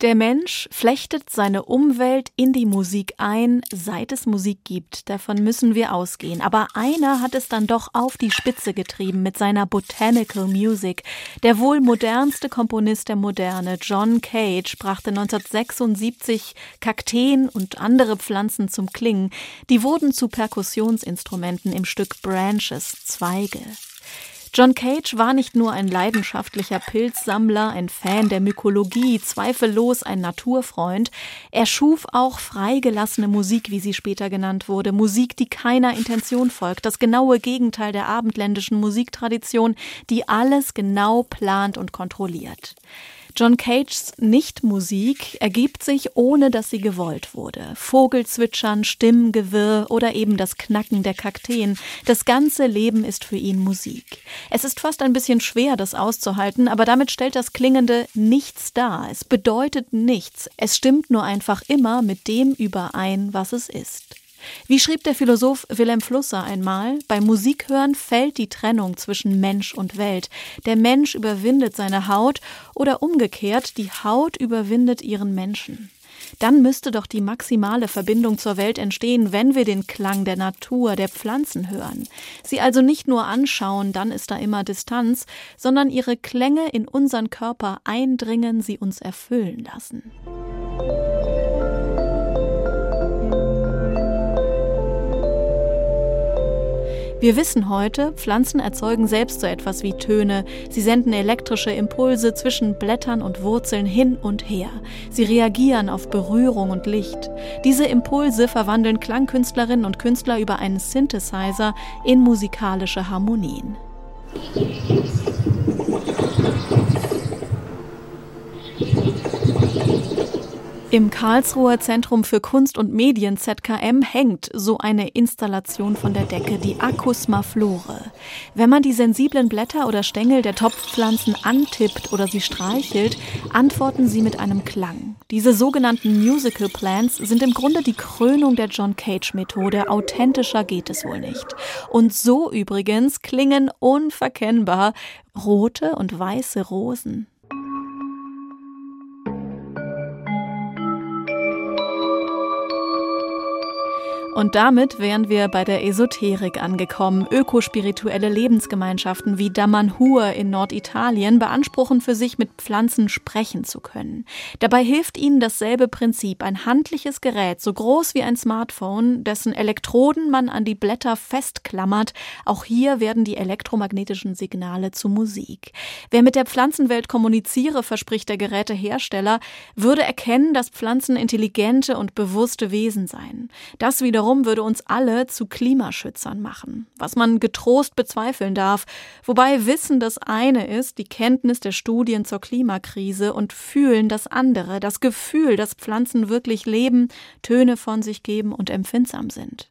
Der Mensch flechtet seine Umwelt in die Musik ein, seit es Musik gibt. Davon müssen wir ausgehen. Aber einer hat es dann doch auf die Spitze getrieben mit seiner Botanical Music. Der wohl modernste Komponist der Moderne, John Cage, brachte 1976 Kakteen und andere Pflanzen zum Klingen. Die wurden zu Perkussionsinstrumenten im Stück Branches, Zweige. John Cage war nicht nur ein leidenschaftlicher Pilzsammler, ein Fan der Mykologie, zweifellos ein Naturfreund, er schuf auch freigelassene Musik, wie sie später genannt wurde, Musik, die keiner Intention folgt, das genaue Gegenteil der abendländischen Musiktradition, die alles genau plant und kontrolliert. John Cages Nichtmusik ergibt sich, ohne dass sie gewollt wurde. Vogelzwitschern, Stimmengewirr oder eben das Knacken der Kakteen. Das ganze Leben ist für ihn Musik. Es ist fast ein bisschen schwer, das auszuhalten, aber damit stellt das Klingende nichts dar. Es bedeutet nichts. Es stimmt nur einfach immer mit dem überein, was es ist. Wie schrieb der Philosoph Wilhelm Flusser einmal, bei Musikhören fällt die Trennung zwischen Mensch und Welt. Der Mensch überwindet seine Haut oder umgekehrt, die Haut überwindet ihren Menschen. Dann müsste doch die maximale Verbindung zur Welt entstehen, wenn wir den Klang der Natur, der Pflanzen hören. Sie also nicht nur anschauen, dann ist da immer Distanz, sondern ihre Klänge in unseren Körper eindringen, sie uns erfüllen lassen. Wir wissen heute, Pflanzen erzeugen selbst so etwas wie Töne. Sie senden elektrische Impulse zwischen Blättern und Wurzeln hin und her. Sie reagieren auf Berührung und Licht. Diese Impulse verwandeln Klangkünstlerinnen und Künstler über einen Synthesizer in musikalische Harmonien. Im Karlsruher Zentrum für Kunst und Medien ZKM hängt so eine Installation von der Decke, die Acusma Flore. Wenn man die sensiblen Blätter oder Stängel der Topfpflanzen antippt oder sie streichelt, antworten sie mit einem Klang. Diese sogenannten Musical Plants sind im Grunde die Krönung der John Cage Methode. Authentischer geht es wohl nicht. Und so übrigens klingen unverkennbar rote und weiße Rosen. Und damit wären wir bei der Esoterik angekommen. Ökospirituelle Lebensgemeinschaften wie Damanhur in Norditalien beanspruchen für sich, mit Pflanzen sprechen zu können. Dabei hilft ihnen dasselbe Prinzip, ein handliches Gerät, so groß wie ein Smartphone, dessen Elektroden man an die Blätter festklammert. Auch hier werden die elektromagnetischen Signale zu Musik. Wer mit der Pflanzenwelt kommuniziere, verspricht der Gerätehersteller, würde erkennen, dass Pflanzen intelligente und bewusste Wesen seien. Das wieder wiederum würde uns alle zu Klimaschützern machen, was man getrost bezweifeln darf, wobei Wissen das eine ist, die Kenntnis der Studien zur Klimakrise und Fühlen das andere, das Gefühl, dass Pflanzen wirklich leben, Töne von sich geben und empfindsam sind.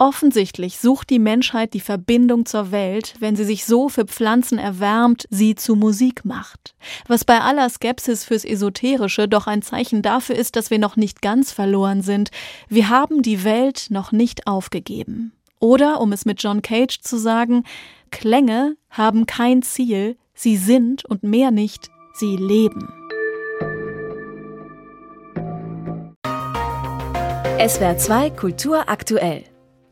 Offensichtlich sucht die Menschheit die Verbindung zur Welt, wenn sie sich so für Pflanzen erwärmt, sie zu Musik macht. Was bei aller Skepsis fürs Esoterische doch ein Zeichen dafür ist, dass wir noch nicht ganz verloren sind. Wir haben die Welt noch nicht aufgegeben. Oder, um es mit John Cage zu sagen, Klänge haben kein Ziel, sie sind und mehr nicht, sie leben. SWR 2 Kultur aktuell